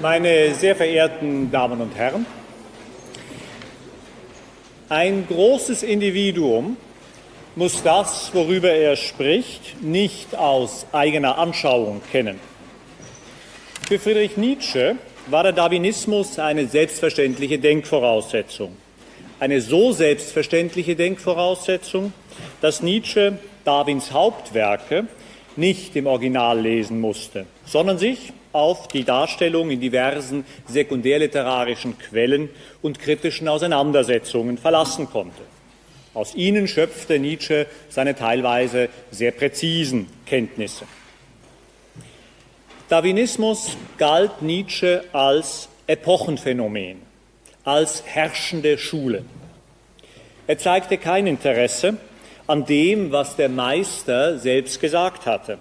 Meine sehr verehrten Damen und Herren, ein großes Individuum muss das, worüber er spricht, nicht aus eigener Anschauung kennen. Für Friedrich Nietzsche war der Darwinismus eine selbstverständliche Denkvoraussetzung. Eine so selbstverständliche Denkvoraussetzung, dass Nietzsche Darwins Hauptwerke nicht im Original lesen musste, sondern sich auf die Darstellung in diversen sekundärliterarischen Quellen und kritischen Auseinandersetzungen verlassen konnte. Aus ihnen schöpfte Nietzsche seine teilweise sehr präzisen Kenntnisse. Darwinismus galt Nietzsche als Epochenphänomen, als herrschende Schule. Er zeigte kein Interesse an dem, was der Meister selbst gesagt hatte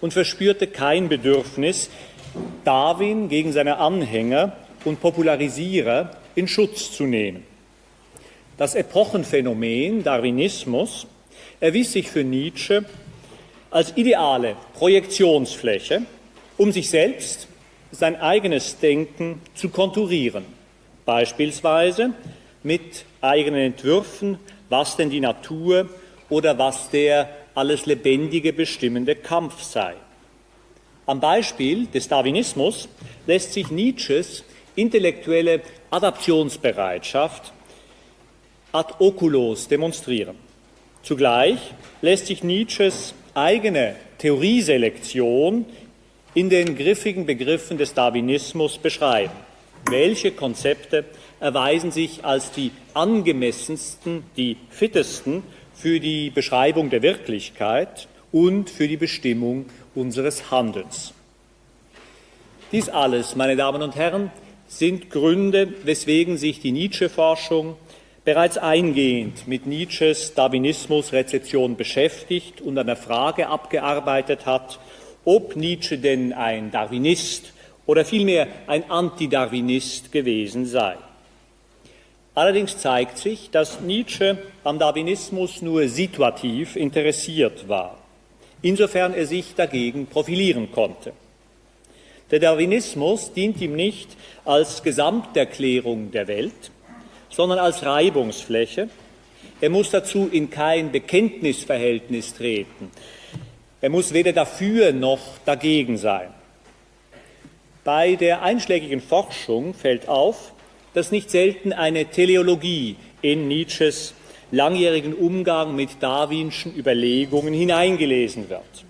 und verspürte kein Bedürfnis, Darwin gegen seine Anhänger und Popularisierer in Schutz zu nehmen. Das Epochenphänomen Darwinismus erwies sich für Nietzsche als ideale Projektionsfläche, um sich selbst, sein eigenes Denken zu konturieren, beispielsweise mit eigenen Entwürfen, was denn die Natur oder was der alles Lebendige bestimmende Kampf sei. Am Beispiel des Darwinismus lässt sich Nietzsches intellektuelle Adaptionsbereitschaft ad oculos demonstrieren. Zugleich lässt sich Nietzsches eigene Theorieselektion in den griffigen Begriffen des Darwinismus beschreiben. Welche Konzepte erweisen sich als die angemessensten, die fittesten für die Beschreibung der Wirklichkeit und für die Bestimmung unseres Handelns. Dies alles, meine Damen und Herren, sind Gründe, weswegen sich die Nietzsche-Forschung bereits eingehend mit Nietzsches Darwinismus-Rezeption beschäftigt und an der Frage abgearbeitet hat, ob Nietzsche denn ein Darwinist oder vielmehr ein Antidarwinist gewesen sei. Allerdings zeigt sich, dass Nietzsche am Darwinismus nur situativ interessiert war, insofern er sich dagegen profilieren konnte. Der Darwinismus dient ihm nicht als Gesamterklärung der Welt, sondern als Reibungsfläche. Er muss dazu in kein Bekenntnisverhältnis treten. Er muss weder dafür noch dagegen sein. Bei der einschlägigen Forschung fällt auf, dass nicht selten eine Teleologie in Nietzsches langjährigen Umgang mit darwinschen Überlegungen hineingelesen wird.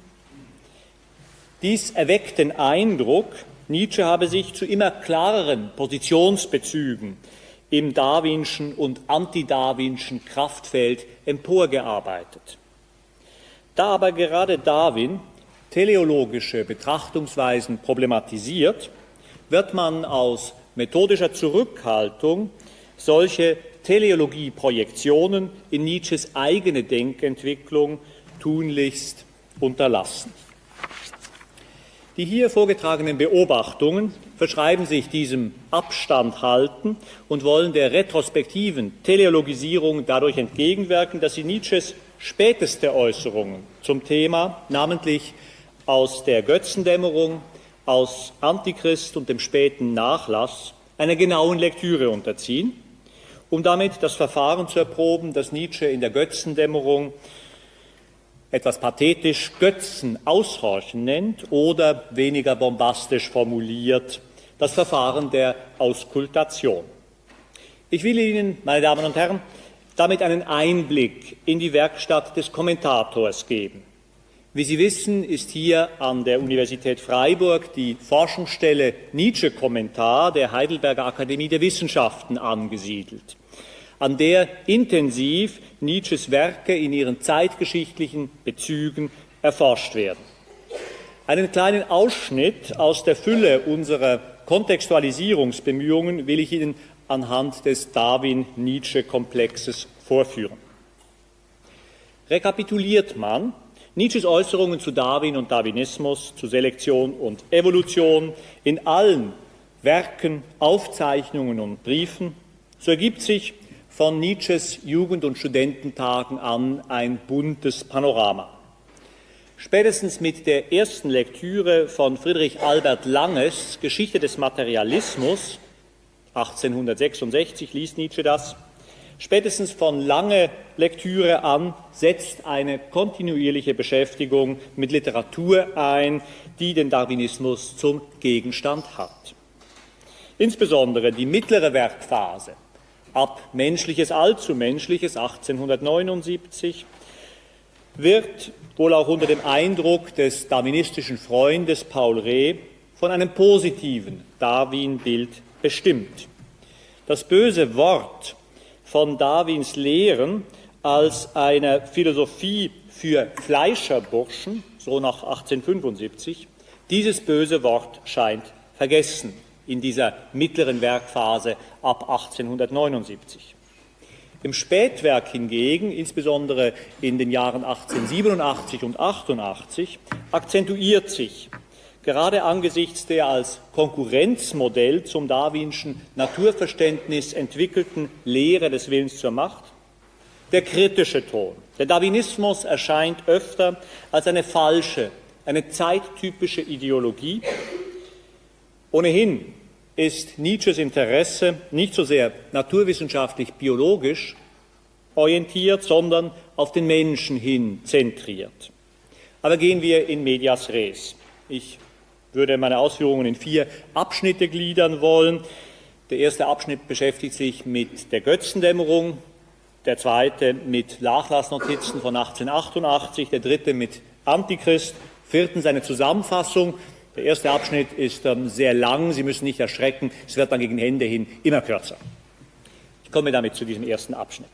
Dies erweckt den Eindruck, Nietzsche habe sich zu immer klareren Positionsbezügen im darwinschen und antidarwinschen Kraftfeld emporgearbeitet. Da aber gerade Darwin teleologische Betrachtungsweisen problematisiert, wird man aus methodischer Zurückhaltung solche Teleologie-Projektionen in Nietzsches eigene Denkentwicklung tunlichst unterlassen. Die hier vorgetragenen Beobachtungen verschreiben sich diesem Abstand halten und wollen der retrospektiven Teleologisierung dadurch entgegenwirken, dass sie Nietzsches späteste Äußerungen zum Thema, namentlich aus der Götzendämmerung aus Antichrist und dem späten Nachlass einer genauen Lektüre unterziehen, um damit das Verfahren zu erproben, das Nietzsche in der Götzendämmerung etwas pathetisch Götzen aushorchen nennt oder weniger bombastisch formuliert das Verfahren der Auskultation. Ich will Ihnen, meine Damen und Herren, damit einen Einblick in die Werkstatt des Kommentators geben. Wie Sie wissen, ist hier an der Universität Freiburg die Forschungsstelle Nietzsche-Kommentar der Heidelberger Akademie der Wissenschaften angesiedelt, an der intensiv Nietzsches Werke in ihren zeitgeschichtlichen Bezügen erforscht werden. Einen kleinen Ausschnitt aus der Fülle unserer Kontextualisierungsbemühungen will ich Ihnen anhand des Darwin-Nietzsche-Komplexes vorführen. Rekapituliert man, Nietzsches Äußerungen zu Darwin und Darwinismus, zu Selektion und Evolution in allen Werken, Aufzeichnungen und Briefen, so ergibt sich von Nietzsches Jugend- und Studententagen an ein buntes Panorama. Spätestens mit der ersten Lektüre von Friedrich Albert Langes Geschichte des Materialismus, 1866 liest Nietzsche das, spätestens von Lange Lektüre an setzt eine kontinuierliche Beschäftigung mit Literatur ein, die den Darwinismus zum Gegenstand hat. Insbesondere die mittlere Werkphase ab Menschliches allzu Menschliches 1879 wird wohl auch unter dem Eindruck des darwinistischen Freundes Paul Reh von einem positiven Darwin-Bild bestimmt. Das böse Wort von Darwins Lehren als eine Philosophie für Fleischerburschen, so nach 1875, dieses böse Wort scheint vergessen in dieser mittleren Werkphase ab 1879. Im Spätwerk hingegen, insbesondere in den Jahren 1887 und 88, akzentuiert sich gerade angesichts der als Konkurrenzmodell zum darwinschen Naturverständnis entwickelten Lehre des Willens zur Macht der kritische Ton. Der Darwinismus erscheint öfter als eine falsche, eine zeittypische Ideologie. Ohnehin ist Nietzsches Interesse nicht so sehr naturwissenschaftlich biologisch orientiert, sondern auf den Menschen hin zentriert. Aber gehen wir in medias res. Ich würde meine Ausführungen in vier Abschnitte gliedern wollen. Der erste Abschnitt beschäftigt sich mit der Götzendämmerung, der zweite mit Nachlassnotizen von 1888, der dritte mit Antichrist, viertens eine Zusammenfassung der erste Abschnitt ist ähm, sehr lang, Sie müssen nicht erschrecken, es wird dann gegen Ende hin immer kürzer. Ich komme damit zu diesem ersten Abschnitt.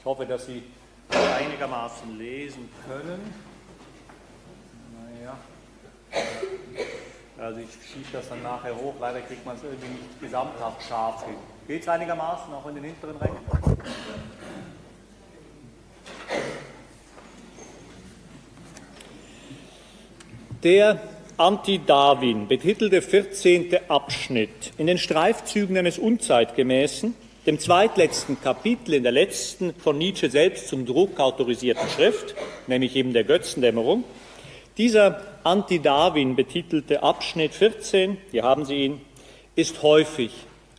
Ich hoffe, dass Sie einigermaßen lesen können. Naja. Also ich schiebe das dann nachher hoch, leider kriegt man es irgendwie nicht gesamthaft scharf hin. Geht es einigermaßen, auch in den hinteren Rängen? Der Anti-Darwin betitelte 14. Abschnitt in den Streifzügen eines Unzeitgemäßen, dem zweitletzten Kapitel in der letzten von Nietzsche selbst zum Druck autorisierten Schrift, nämlich eben der Götzendämmerung. Dieser Anti-Darwin betitelte Abschnitt 14, hier haben Sie ihn, ist häufig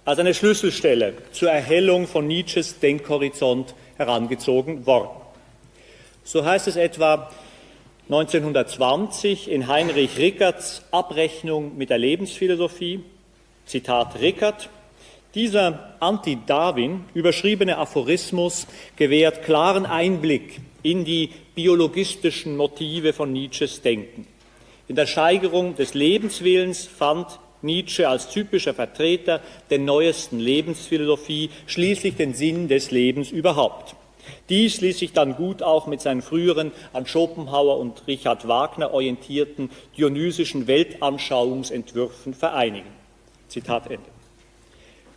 als eine Schlüsselstelle zur Erhellung von Nietzsches Denkhorizont herangezogen worden. So heißt es etwa 1920 in Heinrich Rickerts Abrechnung mit der Lebensphilosophie, Zitat Rickert, dieser anti-Darwin überschriebene Aphorismus gewährt klaren Einblick in die biologistischen Motive von Nietzsches Denken. In der Steigerung des Lebenswillens fand Nietzsche als typischer Vertreter der neuesten Lebensphilosophie schließlich den Sinn des Lebens überhaupt. Dies ließ sich dann gut auch mit seinen früheren an Schopenhauer und Richard Wagner orientierten dionysischen Weltanschauungsentwürfen vereinigen. Zitat Ende.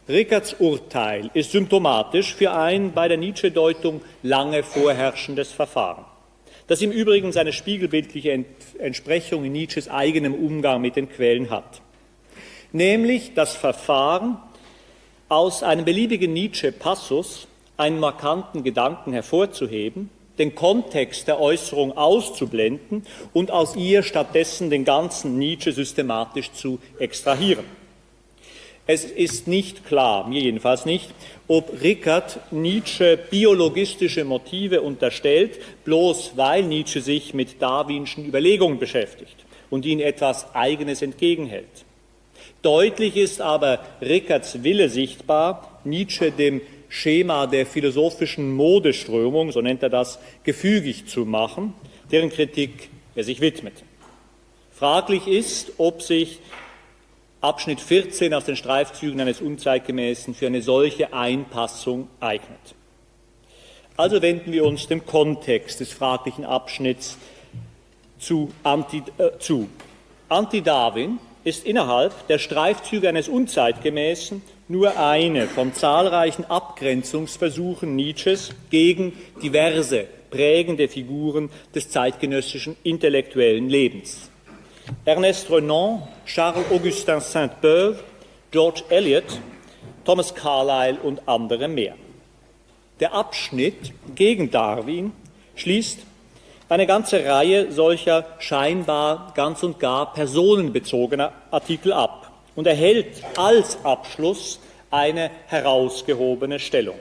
Rickerts Urteil ist symptomatisch für ein bei der Nietzsche-Deutung lange vorherrschendes Verfahren, das im Übrigen seine spiegelbildliche Entsprechung in Nietzsches eigenem Umgang mit den Quellen hat. Nämlich das Verfahren, aus einem beliebigen Nietzsche-Passus einen markanten Gedanken hervorzuheben, den Kontext der Äußerung auszublenden und aus ihr stattdessen den ganzen Nietzsche systematisch zu extrahieren. Es ist nicht klar, mir jedenfalls nicht, ob Rickert Nietzsche biologistische Motive unterstellt, bloß weil Nietzsche sich mit darwinschen Überlegungen beschäftigt und ihnen etwas Eigenes entgegenhält. Deutlich ist aber Rickerts Wille sichtbar, Nietzsche dem Schema der philosophischen Modeströmung, so nennt er das, gefügig zu machen, deren Kritik er sich widmet. Fraglich ist, ob sich Abschnitt 14 aus den Streifzügen eines Unzeitgemäßen für eine solche Einpassung eignet. Also wenden wir uns dem Kontext des fraglichen Abschnitts zu. Anti, äh, zu. Anti-Darwin ist innerhalb der Streifzüge eines Unzeitgemäßen nur eine von zahlreichen Abgrenzungsversuchen Nietzsches gegen diverse prägende Figuren des zeitgenössischen intellektuellen Lebens. Ernest Renan, Charles-Augustin Sainte-Beuve, George Eliot, Thomas Carlyle und andere mehr. Der Abschnitt gegen Darwin schließt eine ganze Reihe solcher scheinbar ganz und gar personenbezogener Artikel ab und erhält als Abschluss eine herausgehobene Stellung.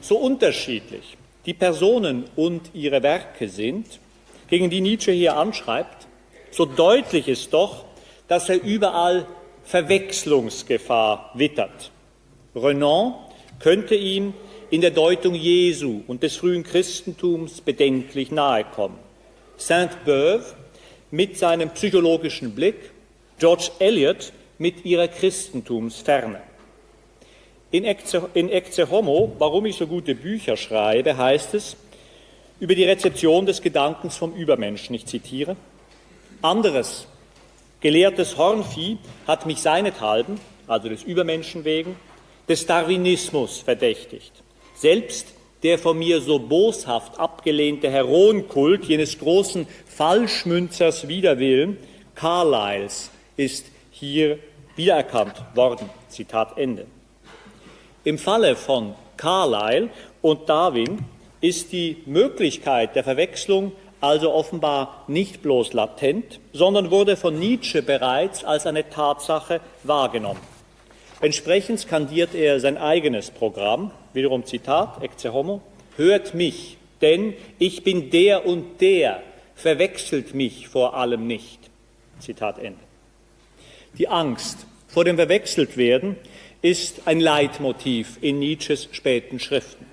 So unterschiedlich die Personen und ihre Werke sind, gegen die Nietzsche hier anschreibt, so deutlich ist doch, dass er überall Verwechslungsgefahr wittert. Renan könnte ihm in der Deutung Jesu und des frühen Christentums bedenklich nahe kommen. Saint-Beuve mit seinem psychologischen Blick, George Eliot mit ihrer Christentumsferne. In Ecce, Homo, warum ich so gute Bücher schreibe, heißt es über die Rezeption des Gedankens vom Übermenschen, ich zitiere, anderes gelehrtes Hornvieh hat mich seinethalben, also des Übermenschen wegen, des Darwinismus verdächtigt. Selbst der von mir so boshaft abgelehnte Heroenkult jenes großen Falschmünzers Widerwillen, Carlyles, ist hier wiedererkannt worden. Zitat Ende. Im Falle von Carlyle und Darwin ist die Möglichkeit der Verwechslung also offenbar nicht bloß latent, sondern wurde von Nietzsche bereits als eine Tatsache wahrgenommen. Entsprechend skandiert er sein eigenes Programm, wiederum Zitat, Ecce Homo, hört mich, denn ich bin der und der, verwechselt mich vor allem nicht. Zitat Ende. Die Angst vor dem Verwechseltwerden ist ein Leitmotiv in Nietzsches späten Schriften.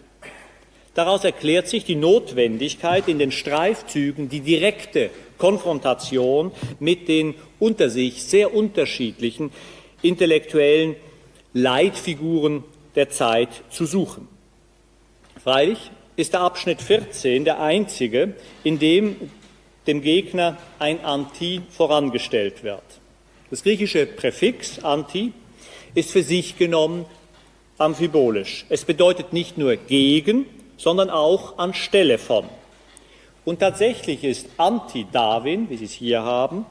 Daraus erklärt sich die Notwendigkeit, in den Streifzügen die direkte Konfrontation mit den unter sich sehr unterschiedlichen intellektuellen Leitfiguren der Zeit zu suchen. Freilich ist der Abschnitt 14 der einzige, in dem dem Gegner ein Anti vorangestellt wird. Das griechische Präfix Anti ist für sich genommen amphibolisch. Es bedeutet nicht nur gegen, sondern auch anstelle von. Und tatsächlich ist Anti-Darwin, wie Sie es hier haben,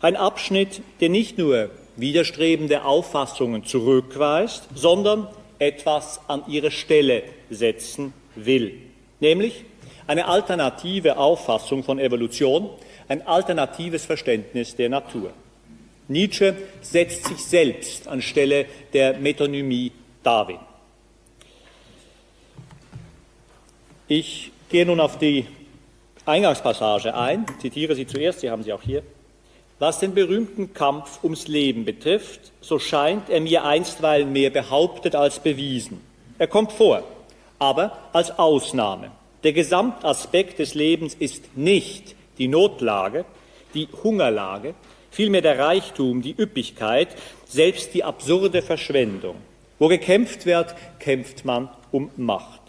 ein Abschnitt, der nicht nur widerstrebende Auffassungen zurückweist, sondern etwas an ihre Stelle setzen will, nämlich eine alternative Auffassung von Evolution, ein alternatives Verständnis der Natur. Nietzsche setzt sich selbst anstelle der Metonymie Darwin. Ich gehe nun auf die Eingangspassage ein, zitiere sie zuerst, Sie haben sie auch hier. Was den berühmten Kampf ums Leben betrifft, so scheint er mir einstweilen mehr behauptet als bewiesen. Er kommt vor, aber als Ausnahme. Der Gesamtaspekt des Lebens ist nicht die Notlage, die Hungerlage, vielmehr der Reichtum, die Üppigkeit, selbst die absurde Verschwendung. Wo gekämpft wird, kämpft man um Macht.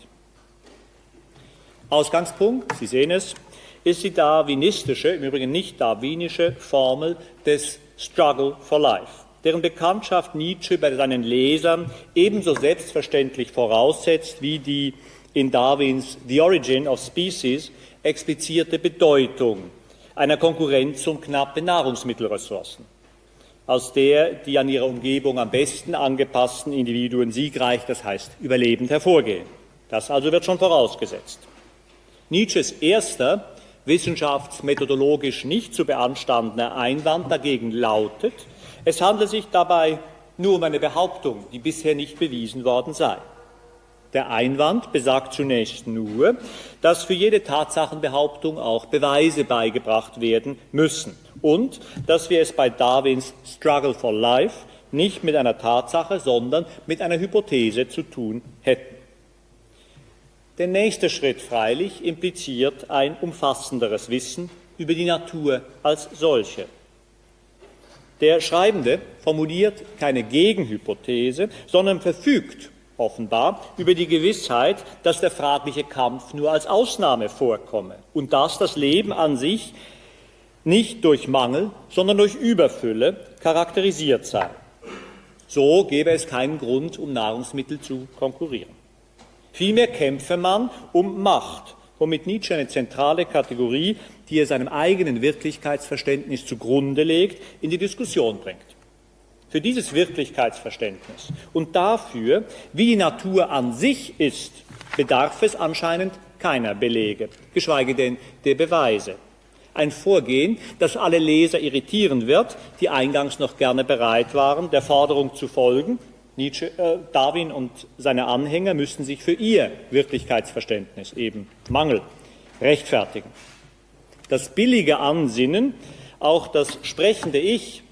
Ausgangspunkt, Sie sehen es, ist die darwinistische, im Übrigen nicht darwinische Formel des Struggle for Life, deren Bekanntschaft Nietzsche bei seinen Lesern ebenso selbstverständlich voraussetzt wie die in Darwins The Origin of Species explizierte Bedeutung einer Konkurrenz um knappe Nahrungsmittelressourcen, aus der die an ihre Umgebung am besten angepassten Individuen siegreich, das heißt überlebend hervorgehen. Das also wird schon vorausgesetzt. Nietzsches erster wissenschaftsmethodologisch nicht zu beanstandender Einwand dagegen lautet, es handelt sich dabei nur um eine Behauptung, die bisher nicht bewiesen worden sei. Der Einwand besagt zunächst nur, dass für jede Tatsachenbehauptung auch Beweise beigebracht werden müssen und dass wir es bei Darwins Struggle for Life nicht mit einer Tatsache, sondern mit einer Hypothese zu tun hätten. Der nächste Schritt freilich impliziert ein umfassenderes Wissen über die Natur als solche. Der Schreibende formuliert keine Gegenhypothese, sondern verfügt offenbar über die Gewissheit, dass der fragliche Kampf nur als Ausnahme vorkomme und dass das Leben an sich nicht durch Mangel, sondern durch Überfülle charakterisiert sei. So gäbe es keinen Grund, um Nahrungsmittel zu konkurrieren. Vielmehr kämpfe man um Macht, womit Nietzsche eine zentrale Kategorie, die er seinem eigenen Wirklichkeitsverständnis zugrunde legt, in die Diskussion bringt für dieses Wirklichkeitsverständnis und dafür, wie die Natur an sich ist, bedarf es anscheinend keiner Belege, geschweige denn der Beweise. Ein Vorgehen, das alle Leser irritieren wird, die eingangs noch gerne bereit waren, der Forderung zu folgen, Nietzsche, äh, Darwin und seine Anhänger müssen sich für ihr Wirklichkeitsverständnis, eben Mangel, rechtfertigen. Das billige Ansinnen, auch das sprechende Ich,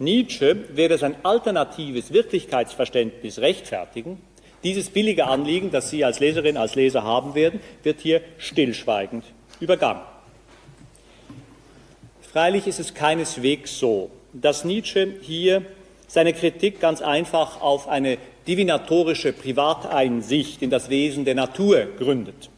Nietzsche werde sein alternatives Wirklichkeitsverständnis rechtfertigen. Dieses billige Anliegen, das Sie als Leserin, als Leser haben werden, wird hier stillschweigend übergangen. Freilich ist es keineswegs so, dass Nietzsche hier seine Kritik ganz einfach auf eine divinatorische Privateinsicht in das Wesen der Natur gründet.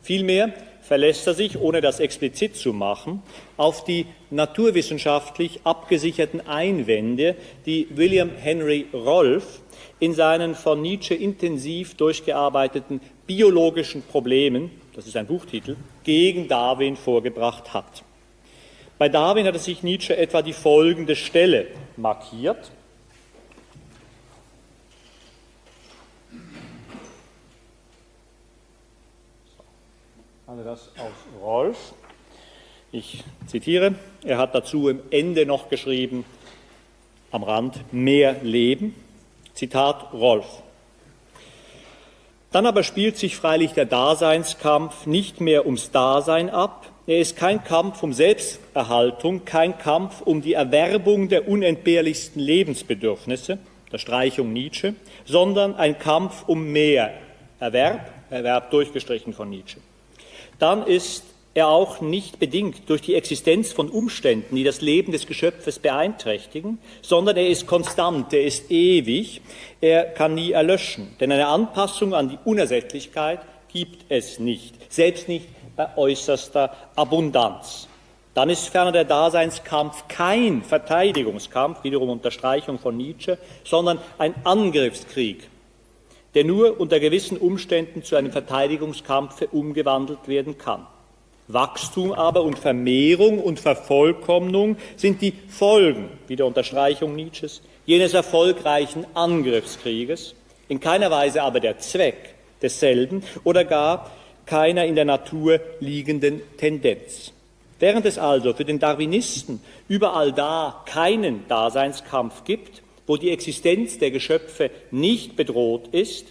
Vielmehr verlässt er sich, ohne das explizit zu machen, auf die naturwissenschaftlich abgesicherten Einwände, die William Henry Rolfe in seinen von Nietzsche intensiv durchgearbeiteten biologischen Problemen, das ist ein Buchtitel, gegen Darwin vorgebracht hat. Bei Darwin hatte sich Nietzsche etwa die folgende Stelle markiert. Also das aus Rolf. Ich zitiere, er hat dazu im Ende noch geschrieben, am Rand, mehr Leben. Zitat Rolf. Dann aber spielt sich freilich der Daseinskampf nicht mehr ums Dasein ab. Er ist kein Kampf um Selbsterhaltung, kein Kampf um die Erwerbung der unentbehrlichsten Lebensbedürfnisse, der Streichung Nietzsche, sondern ein Kampf um mehr Erwerb, Erwerb durchgestrichen von Nietzsche dann ist er auch nicht bedingt durch die Existenz von Umständen, die das Leben des Geschöpfes beeinträchtigen, sondern er ist konstant, er ist ewig, er kann nie erlöschen. Denn eine Anpassung an die Unersättlichkeit gibt es nicht, selbst nicht bei äußerster Abundanz. Dann ist ferner der Daseinskampf kein Verteidigungskampf, wiederum Unterstreichung von Nietzsche, sondern ein Angriffskrieg der nur unter gewissen Umständen zu einem Verteidigungskampf umgewandelt werden kann. Wachstum aber und Vermehrung und Vervollkommnung sind die Folgen, wieder Unterstreichung Nietzsches, jenes erfolgreichen Angriffskrieges, in keiner Weise aber der Zweck desselben oder gar keiner in der Natur liegenden Tendenz. Während es also für den Darwinisten überall da keinen Daseinskampf gibt, wo die Existenz der Geschöpfe nicht bedroht ist,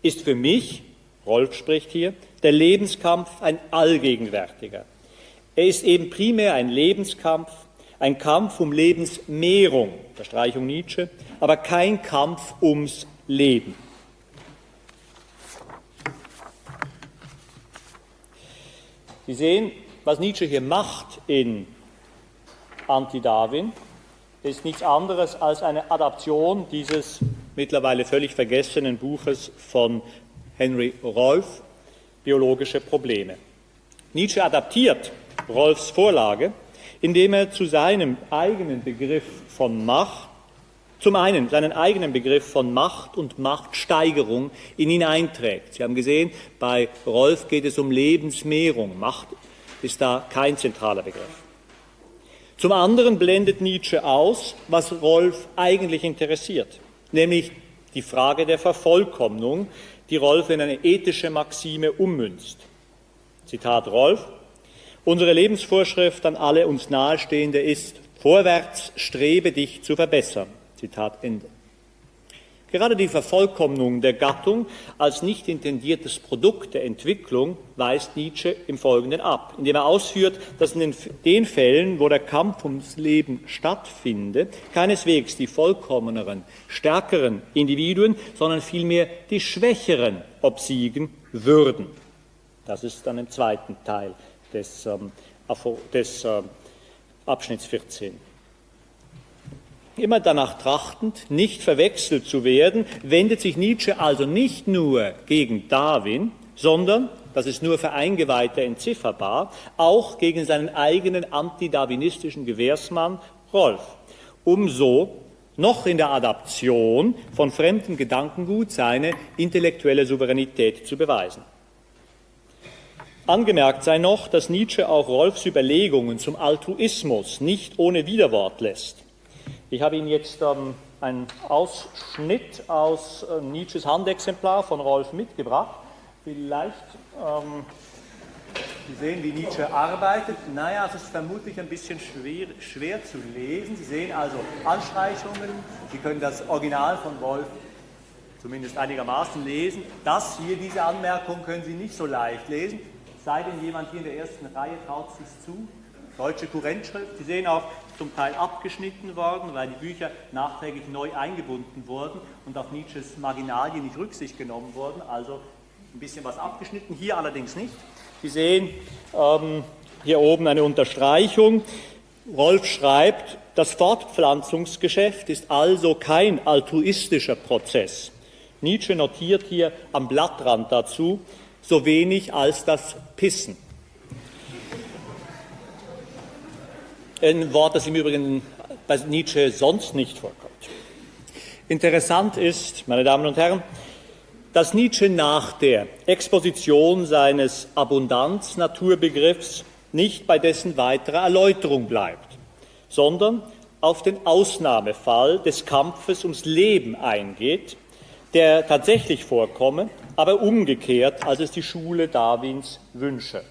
ist für mich, Rolf spricht hier, der Lebenskampf ein allgegenwärtiger. Er ist eben primär ein Lebenskampf, ein Kampf um Lebensmehrung, Verstreichung Nietzsche, aber kein Kampf ums Leben. Sie sehen, was Nietzsche hier macht in Anti-Darwin ist nichts anderes als eine Adaption dieses mittlerweile völlig vergessenen Buches von Henry Rolf, Biologische Probleme. Nietzsche adaptiert Rolfs Vorlage, indem er zu seinem eigenen Begriff von Macht, zum einen seinen eigenen Begriff von Macht und Machtsteigerung in ihn einträgt. Sie haben gesehen, bei Rolf geht es um Lebensmehrung. Macht ist da kein zentraler Begriff. Zum anderen blendet Nietzsche aus, was Rolf eigentlich interessiert, nämlich die Frage der Vervollkommnung, die Rolf in eine ethische Maxime ummünzt. Zitat Rolf, unsere Lebensvorschrift an alle uns Nahestehende ist, vorwärts strebe dich zu verbessern. Zitat Ende. Gerade die Vervollkommnung der Gattung als nicht intendiertes Produkt der Entwicklung weist Nietzsche im Folgenden ab, indem er ausführt, dass in den Fällen, wo der Kampf ums Leben stattfinde, keineswegs die vollkommeneren, stärkeren Individuen, sondern vielmehr die schwächeren obsiegen würden. Das ist dann im zweiten Teil des, ähm, des äh, Abschnitts 14 immer danach trachtend, nicht verwechselt zu werden, wendet sich Nietzsche also nicht nur gegen Darwin, sondern, das ist nur für Eingeweihte entzifferbar, auch gegen seinen eigenen antidarwinistischen Gewährsmann Rolf, um so noch in der Adaption von fremdem Gedankengut seine intellektuelle Souveränität zu beweisen. Angemerkt sei noch, dass Nietzsche auch Rolfs Überlegungen zum Altruismus nicht ohne Widerwort lässt. Ich habe Ihnen jetzt ähm, einen Ausschnitt aus äh, Nietzsches Handexemplar von Rolf mitgebracht. vielleicht, ähm, Sie sehen, wie Nietzsche arbeitet. Naja, es ist vermutlich ein bisschen schwer, schwer zu lesen. Sie sehen also Anstreichungen. Sie können das Original von Wolf zumindest einigermaßen lesen. Das hier, diese Anmerkung können Sie nicht so leicht lesen. Sei denn jemand hier in der ersten Reihe traut sich zu. Deutsche Kurrentschrift. Sie sehen auch zum Teil abgeschnitten worden, weil die Bücher nachträglich neu eingebunden wurden und auf Nietzsches Marginalien nicht Rücksicht genommen wurden. Also ein bisschen was abgeschnitten, hier allerdings nicht. Sie sehen ähm, hier oben eine Unterstreichung. Rolf schreibt, das Fortpflanzungsgeschäft ist also kein altruistischer Prozess. Nietzsche notiert hier am Blattrand dazu, so wenig als das Pissen. Ein Wort, das im Übrigen bei Nietzsche sonst nicht vorkommt. Interessant ist, meine Damen und Herren, dass Nietzsche nach der Exposition seines Abundanz-Naturbegriffs nicht bei dessen weiterer Erläuterung bleibt, sondern auf den Ausnahmefall des Kampfes ums Leben eingeht, der tatsächlich vorkomme, aber umgekehrt, als es die Schule Darwins wünsche.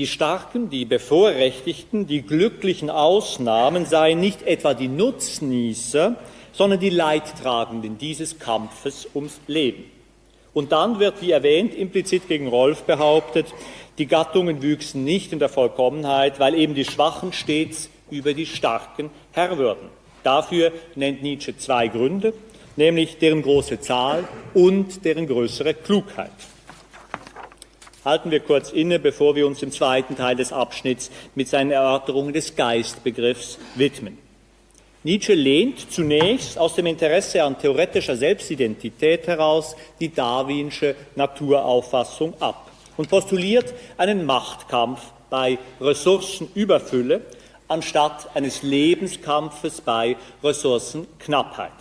Die Starken, die Bevorrechtigten, die glücklichen Ausnahmen seien nicht etwa die Nutznießer, sondern die Leidtragenden dieses Kampfes ums Leben. Und dann wird, wie erwähnt, implizit gegen Rolf behauptet, die Gattungen wüchsen nicht in der Vollkommenheit, weil eben die Schwachen stets über die Starken Herr würden. Dafür nennt Nietzsche zwei Gründe, nämlich deren große Zahl und deren größere Klugheit. Halten wir kurz inne, bevor wir uns im zweiten Teil des Abschnitts mit seinen Erörterungen des Geistbegriffs widmen. Nietzsche lehnt zunächst aus dem Interesse an theoretischer Selbstidentität heraus die darwinsche Naturauffassung ab und postuliert einen Machtkampf bei Ressourcenüberfülle anstatt eines Lebenskampfes bei Ressourcenknappheit.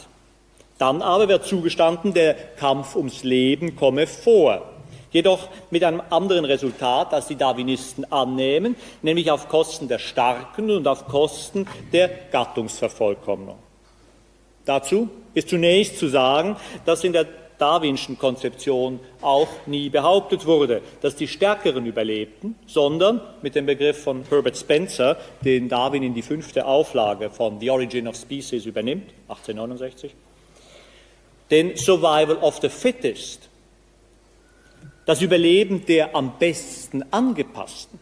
Dann aber wird zugestanden, der Kampf ums Leben komme vor jedoch mit einem anderen Resultat, als die Darwinisten annehmen, nämlich auf Kosten der Starken und auf Kosten der Gattungsvervollkommnung. Dazu ist zunächst zu sagen, dass in der darwinschen Konzeption auch nie behauptet wurde, dass die Stärkeren überlebten, sondern mit dem Begriff von Herbert Spencer, den Darwin in die fünfte Auflage von The Origin of Species übernimmt, 1869, den Survival of the Fittest das Überleben der am besten angepassten.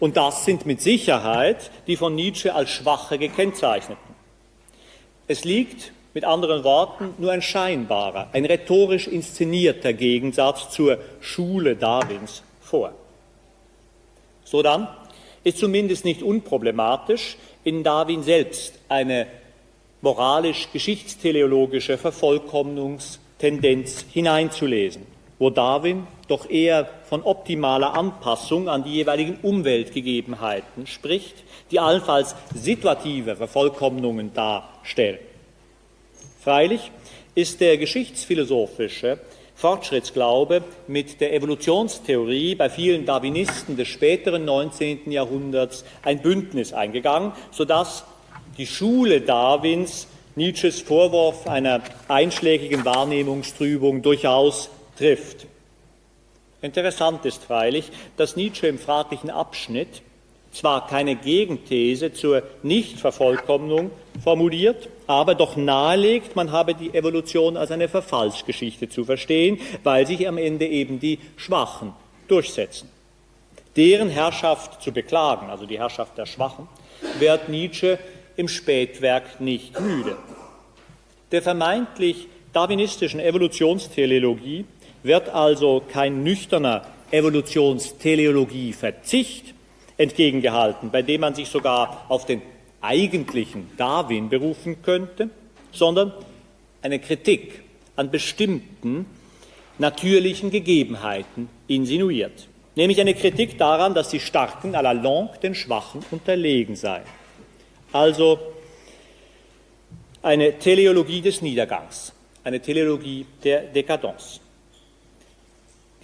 Und das sind mit Sicherheit die von Nietzsche als Schwache gekennzeichneten. Es liegt mit anderen Worten nur ein scheinbarer, ein rhetorisch inszenierter Gegensatz zur Schule Darwins vor. So dann ist zumindest nicht unproblematisch in Darwin selbst eine moralisch-geschichtsteleologische Vervollkommnungstendenz hineinzulesen wo Darwin doch eher von optimaler Anpassung an die jeweiligen Umweltgegebenheiten spricht, die allenfalls situative Vervollkommnungen darstellen. Freilich ist der geschichtsphilosophische Fortschrittsglaube mit der Evolutionstheorie bei vielen Darwinisten des späteren 19. Jahrhunderts ein Bündnis eingegangen, sodass die Schule Darwins Nietzsches Vorwurf einer einschlägigen Wahrnehmungstrübung durchaus trifft. Interessant ist freilich, dass Nietzsche im fraglichen Abschnitt zwar keine Gegenthese zur Nichtvervollkommnung formuliert, aber doch nahelegt, man habe die Evolution als eine Verfallsgeschichte zu verstehen, weil sich am Ende eben die Schwachen durchsetzen. Deren Herrschaft zu beklagen, also die Herrschaft der Schwachen, wird Nietzsche im Spätwerk nicht müde. Der vermeintlich darwinistischen Evolutionsteleologie wird also kein nüchterner Evolutionsteleologie-Verzicht entgegengehalten, bei dem man sich sogar auf den eigentlichen Darwin berufen könnte, sondern eine Kritik an bestimmten natürlichen Gegebenheiten insinuiert. Nämlich eine Kritik daran, dass die Starken à la longue den Schwachen unterlegen seien. Also eine Teleologie des Niedergangs, eine Teleologie der Dekadence.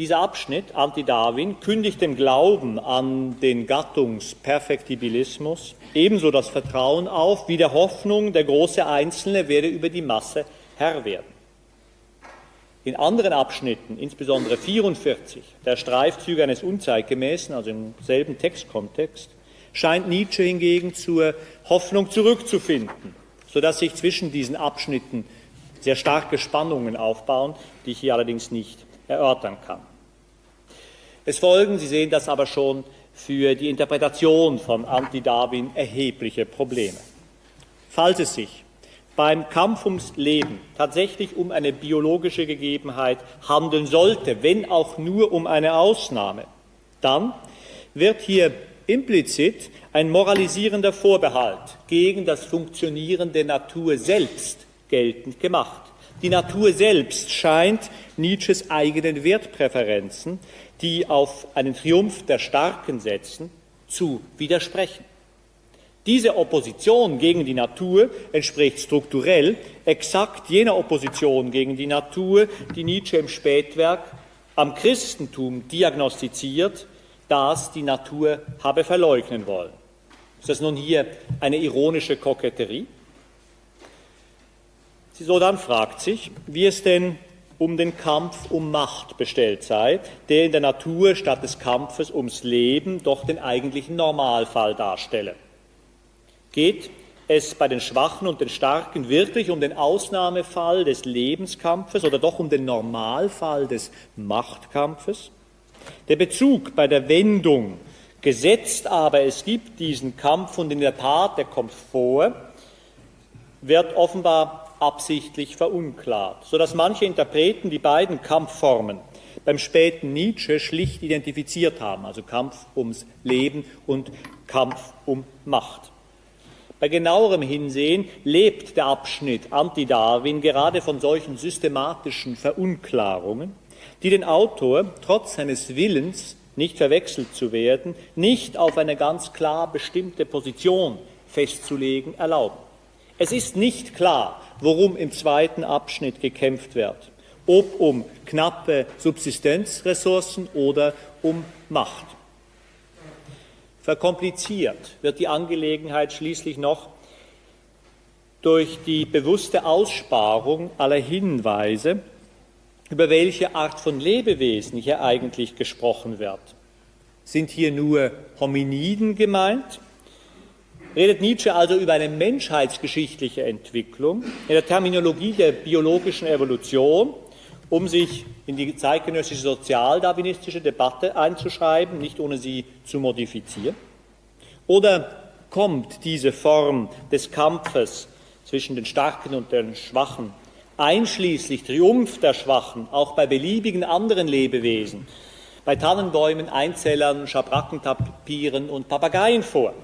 Dieser Abschnitt, Anti-Darwin, kündigt dem Glauben an den Gattungsperfektibilismus ebenso das Vertrauen auf, wie der Hoffnung, der große Einzelne werde über die Masse Herr werden. In anderen Abschnitten, insbesondere 44, der Streifzüge eines Unzeitgemäßen, also im selben Textkontext, scheint Nietzsche hingegen zur Hoffnung zurückzufinden, sodass sich zwischen diesen Abschnitten sehr starke Spannungen aufbauen, die ich hier allerdings nicht erörtern kann. Es folgen, Sie sehen das aber schon, für die Interpretation von Anti-Darwin erhebliche Probleme. Falls es sich beim Kampf ums Leben tatsächlich um eine biologische Gegebenheit handeln sollte, wenn auch nur um eine Ausnahme, dann wird hier implizit ein moralisierender Vorbehalt gegen das Funktionieren der Natur selbst geltend gemacht. Die Natur selbst scheint Nietzsches eigenen Wertpräferenzen, die auf einen Triumph der Starken setzen, zu widersprechen. Diese Opposition gegen die Natur entspricht strukturell exakt jener Opposition gegen die Natur, die Nietzsche im Spätwerk am Christentum diagnostiziert, das die Natur habe verleugnen wollen. Ist das nun hier eine ironische Koketterie? Sie so dann fragt sich, wie es denn um den Kampf um Macht bestellt sei, der in der Natur statt des Kampfes ums Leben doch den eigentlichen Normalfall darstelle. Geht es bei den Schwachen und den Starken wirklich um den Ausnahmefall des Lebenskampfes oder doch um den Normalfall des Machtkampfes? Der Bezug bei der Wendung, gesetzt aber es gibt diesen Kampf und in der Tat, der kommt vor, wird offenbar absichtlich verunklart, sodass manche Interpreten die beiden Kampfformen beim späten Nietzsche schlicht identifiziert haben, also Kampf ums Leben und Kampf um Macht. Bei genauerem Hinsehen lebt der Abschnitt Anti-Darwin gerade von solchen systematischen Verunklarungen, die den Autor trotz seines Willens, nicht verwechselt zu werden, nicht auf eine ganz klar bestimmte Position festzulegen erlauben. Es ist nicht klar, worum im zweiten Abschnitt gekämpft wird, ob um knappe Subsistenzressourcen oder um Macht. Verkompliziert wird die Angelegenheit schließlich noch durch die bewusste Aussparung aller Hinweise, über welche Art von Lebewesen hier eigentlich gesprochen wird. Sind hier nur Hominiden gemeint redet Nietzsche also über eine menschheitsgeschichtliche Entwicklung in der Terminologie der biologischen Evolution, um sich in die zeitgenössische sozialdarwinistische Debatte einzuschreiben, nicht ohne sie zu modifizieren? Oder kommt diese Form des Kampfes zwischen den Starken und den Schwachen, einschließlich Triumph der Schwachen, auch bei beliebigen anderen Lebewesen, bei Tannenbäumen, Einzellern, Schabrackentapiren und Papageien vor?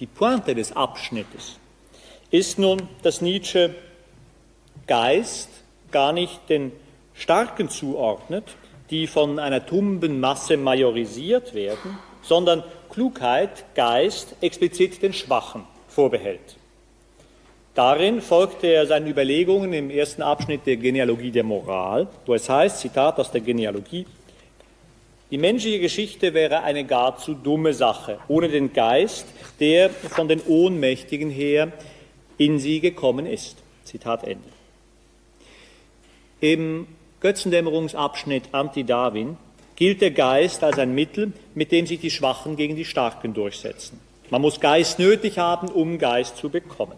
Die Pointe des Abschnittes ist nun, dass Nietzsche Geist gar nicht den Starken zuordnet, die von einer tumben Masse majorisiert werden, sondern Klugheit, Geist explizit den Schwachen vorbehält. Darin folgte er seinen Überlegungen im ersten Abschnitt der Genealogie der Moral, wo es heißt, Zitat aus der Genealogie, die menschliche Geschichte wäre eine gar zu dumme Sache, ohne den Geist, der von den Ohnmächtigen her in sie gekommen ist. Zitat Ende. Im Götzendämmerungsabschnitt Anti-Darwin gilt der Geist als ein Mittel, mit dem sich die Schwachen gegen die Starken durchsetzen. Man muss Geist nötig haben, um Geist zu bekommen.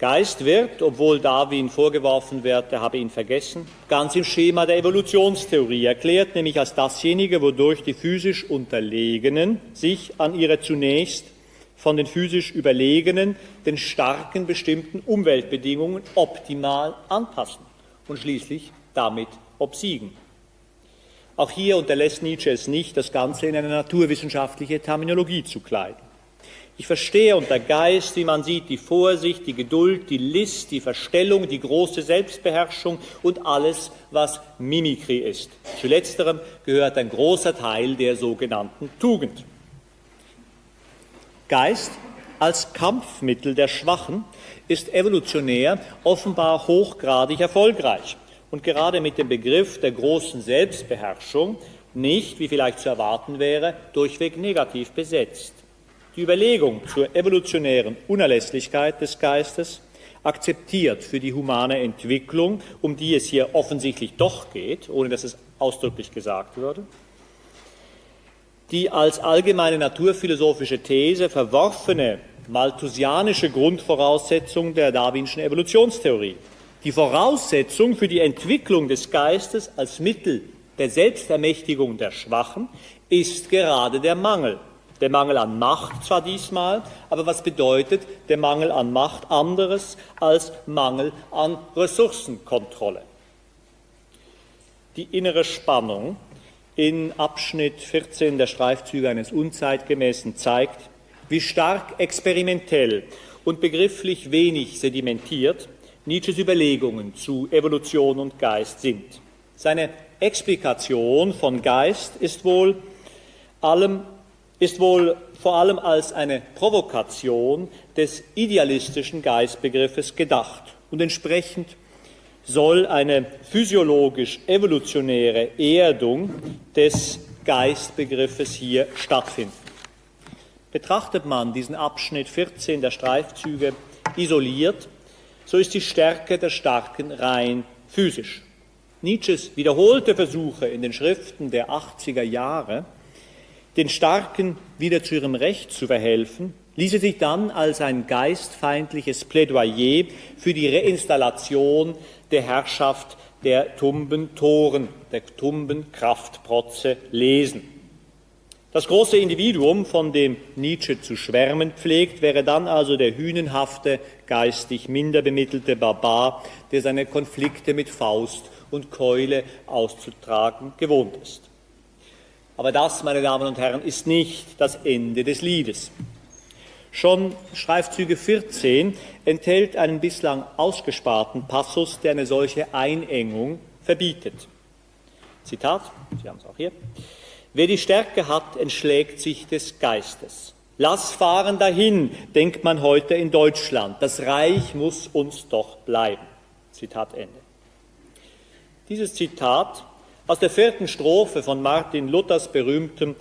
Geist wird, obwohl Darwin vorgeworfen wird, er habe ihn vergessen, ganz im Schema der Evolutionstheorie erklärt, nämlich als dasjenige, wodurch die physisch Unterlegenen sich an ihre zunächst von den physisch Überlegenen den starken bestimmten Umweltbedingungen optimal anpassen und schließlich damit obsiegen. Auch hier unterlässt Nietzsche es nicht, das Ganze in eine naturwissenschaftliche Terminologie zu kleiden. Ich verstehe unter Geist, wie man sieht, die Vorsicht, die Geduld, die List, die Verstellung, die große Selbstbeherrschung und alles, was Mimikry ist. Zu letzterem gehört ein großer Teil der sogenannten Tugend. Geist als Kampfmittel der Schwachen ist evolutionär offenbar hochgradig erfolgreich und gerade mit dem Begriff der großen Selbstbeherrschung nicht, wie vielleicht zu erwarten wäre, durchweg negativ besetzt. Die Überlegung zur evolutionären Unerlässlichkeit des Geistes akzeptiert für die humane Entwicklung, um die es hier offensichtlich doch geht, ohne dass es ausdrücklich gesagt würde, die als allgemeine naturphilosophische These verworfene malthusianische Grundvoraussetzung der darwinschen Evolutionstheorie. Die Voraussetzung für die Entwicklung des Geistes als Mittel der Selbstermächtigung der Schwachen ist gerade der Mangel. Der Mangel an Macht zwar diesmal, aber was bedeutet der Mangel an Macht anderes als Mangel an Ressourcenkontrolle? Die innere Spannung in Abschnitt 14 der Streifzüge eines Unzeitgemäßen zeigt, wie stark experimentell und begrifflich wenig sedimentiert Nietzsches Überlegungen zu Evolution und Geist sind. Seine Explikation von Geist ist wohl, allem, ist wohl vor allem als eine Provokation des idealistischen Geistbegriffes gedacht und entsprechend soll eine physiologisch-evolutionäre Erdung des Geistbegriffes hier stattfinden. Betrachtet man diesen Abschnitt 14 der Streifzüge isoliert, so ist die Stärke der Starken rein physisch. Nietzsches wiederholte Versuche in den Schriften der 80er Jahre, den Starken wieder zu ihrem Recht zu verhelfen, ließe sich dann als ein geistfeindliches Plädoyer für die Reinstallation der Herrschaft der Tumbentoren, der Tumbenkraftprotze lesen. Das große Individuum, von dem Nietzsche zu schwärmen pflegt, wäre dann also der hünenhafte, geistig minder bemittelte Barbar, der seine Konflikte mit Faust und Keule auszutragen gewohnt ist. Aber das, meine Damen und Herren, ist nicht das Ende des Liedes. Schon Schreifzüge 14 enthält einen bislang ausgesparten Passus, der eine solche Einengung verbietet. Zitat, Sie haben es auch hier. Wer die Stärke hat, entschlägt sich des Geistes. Lass fahren dahin, denkt man heute in Deutschland. Das Reich muss uns doch bleiben. Zitat Ende. Dieses Zitat aus der vierten Strophe von Martin Luthers berühmtem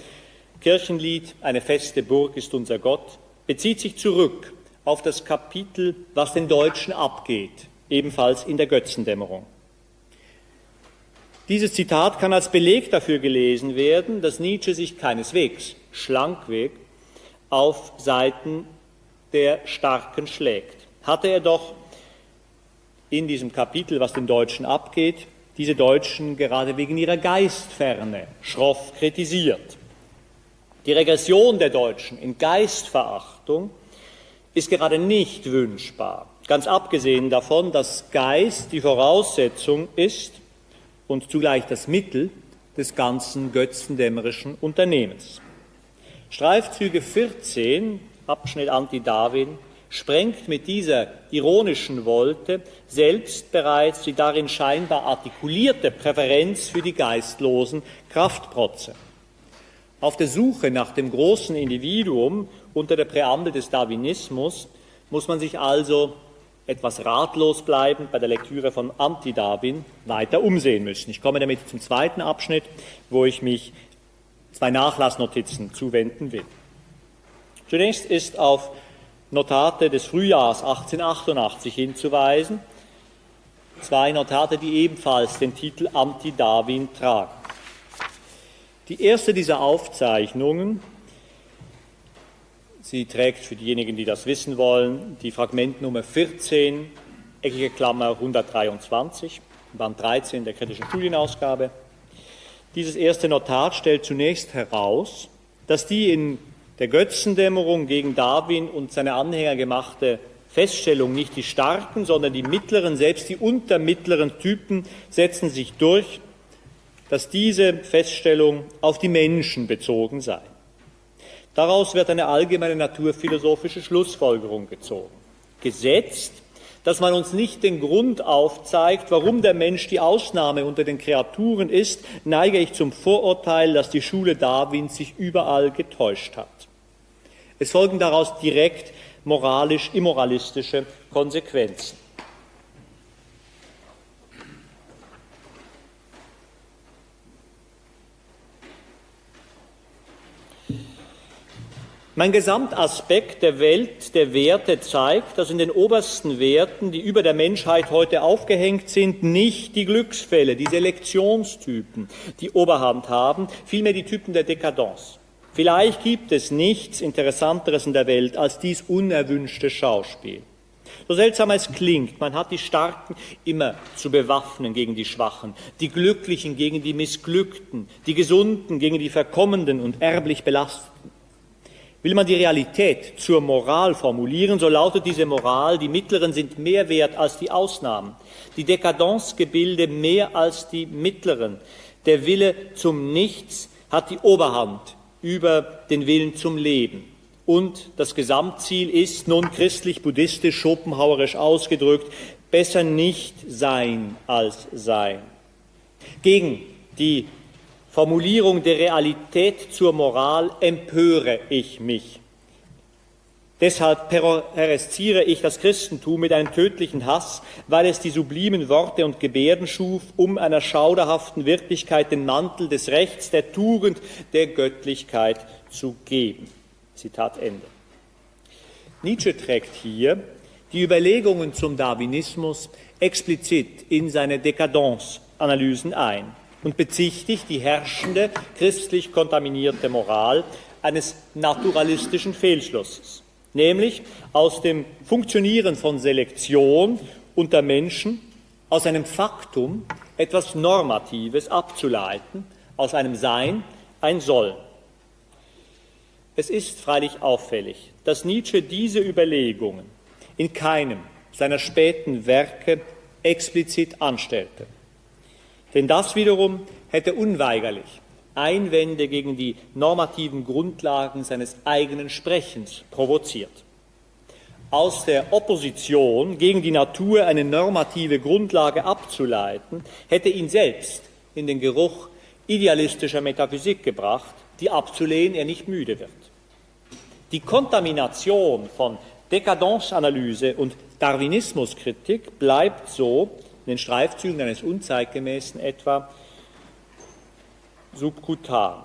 Kirchenlied Eine feste Burg ist unser Gott bezieht sich zurück auf das Kapitel, was den Deutschen abgeht, ebenfalls in der Götzendämmerung. Dieses Zitat kann als Beleg dafür gelesen werden, dass Nietzsche sich keineswegs schlankweg auf Seiten der Starken schlägt. Hatte er doch in diesem Kapitel, was den Deutschen abgeht, diese Deutschen gerade wegen ihrer Geistferne schroff kritisiert. Die Regression der Deutschen in Geistverachtung ist gerade nicht wünschbar, ganz abgesehen davon, dass Geist die Voraussetzung ist und zugleich das Mittel des ganzen götzendämmerischen Unternehmens. Streifzüge 14, Abschnitt Anti-Darwin, sprengt mit dieser ironischen Wolte selbst bereits die darin scheinbar artikulierte Präferenz für die geistlosen Kraftprotze. Auf der Suche nach dem großen Individuum unter der Präambel des Darwinismus muss man sich also etwas ratlos bleiben bei der Lektüre von Anti-Darwin weiter umsehen müssen. Ich komme damit zum zweiten Abschnitt, wo ich mich zwei Nachlassnotizen zuwenden will. Zunächst ist auf Notate des Frühjahrs 1888 hinzuweisen, zwei Notate, die ebenfalls den Titel Anti-Darwin tragen. Die erste dieser Aufzeichnungen, sie trägt für diejenigen, die das wissen wollen, die Fragmentnummer 14, eckige Klammer 123, Band 13 der kritischen Studienausgabe. Dieses erste Notat stellt zunächst heraus, dass die in der Götzendämmerung gegen Darwin und seine Anhänger gemachte Feststellung, nicht die starken, sondern die mittleren, selbst die untermittleren Typen setzen sich durch dass diese Feststellung auf die Menschen bezogen sei. Daraus wird eine allgemeine naturphilosophische Schlussfolgerung gezogen. Gesetzt, dass man uns nicht den Grund aufzeigt, warum der Mensch die Ausnahme unter den Kreaturen ist, neige ich zum Vorurteil, dass die Schule Darwins sich überall getäuscht hat. Es folgen daraus direkt moralisch immoralistische Konsequenzen. Mein Gesamtaspekt der Welt der Werte zeigt, dass in den obersten Werten, die über der Menschheit heute aufgehängt sind, nicht die Glücksfälle, die Selektionstypen die Oberhand haben, vielmehr die Typen der Dekadenz. Vielleicht gibt es nichts Interessanteres in der Welt als dies unerwünschte Schauspiel. So seltsam es klingt, man hat die Starken immer zu bewaffnen gegen die Schwachen, die Glücklichen gegen die Missglückten, die Gesunden gegen die Verkommenden und erblich Belasteten. Will man die Realität zur Moral formulieren, so lautet diese Moral, die Mittleren sind mehr wert als die Ausnahmen, die Dekadenzgebilde mehr als die Mittleren. Der Wille zum Nichts hat die Oberhand über den Willen zum Leben. Und das Gesamtziel ist nun christlich-buddhistisch, schopenhauerisch ausgedrückt, besser nicht sein als sein. Gegen die Formulierung der Realität zur Moral empöre ich mich. Deshalb peresziere ich das Christentum mit einem tödlichen Hass, weil es die sublimen Worte und Gebärden schuf, um einer schauderhaften Wirklichkeit den Mantel des Rechts, der Tugend, der Göttlichkeit zu geben. Zitat Ende. Nietzsche trägt hier die Überlegungen zum Darwinismus explizit in seine Dekadenzanalysen ein und bezichtigt die herrschende christlich kontaminierte Moral eines naturalistischen Fehlschlusses nämlich aus dem Funktionieren von Selektion unter Menschen, aus einem Faktum etwas Normatives abzuleiten, aus einem Sein ein Soll. Es ist freilich auffällig, dass Nietzsche diese Überlegungen in keinem seiner späten Werke explizit anstellte. Denn das wiederum hätte unweigerlich Einwände gegen die normativen Grundlagen seines eigenen Sprechens provoziert. Aus der Opposition gegen die Natur eine normative Grundlage abzuleiten, hätte ihn selbst in den Geruch idealistischer Metaphysik gebracht, die abzulehnen er nicht müde wird. Die Kontamination von Dekadenzanalyse und Darwinismuskritik bleibt so in den Streifzügen eines Unzeitgemäßen etwa subkutan.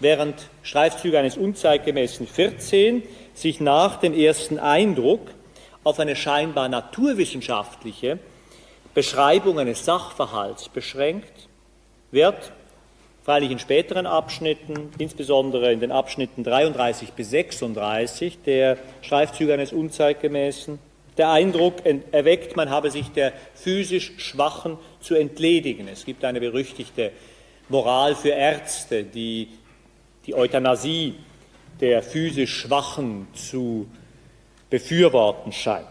Während Streifzüge eines unzeitgemäßen 14 sich nach dem ersten Eindruck auf eine scheinbar naturwissenschaftliche Beschreibung eines Sachverhalts beschränkt, wird freilich in späteren Abschnitten, insbesondere in den Abschnitten 33 bis 36 der Streifzüge eines Unzeitgemäßen, der Eindruck erweckt, man habe sich der physisch Schwachen zu entledigen. Es gibt eine berüchtigte Moral für Ärzte, die die Euthanasie der physisch Schwachen zu befürworten scheint.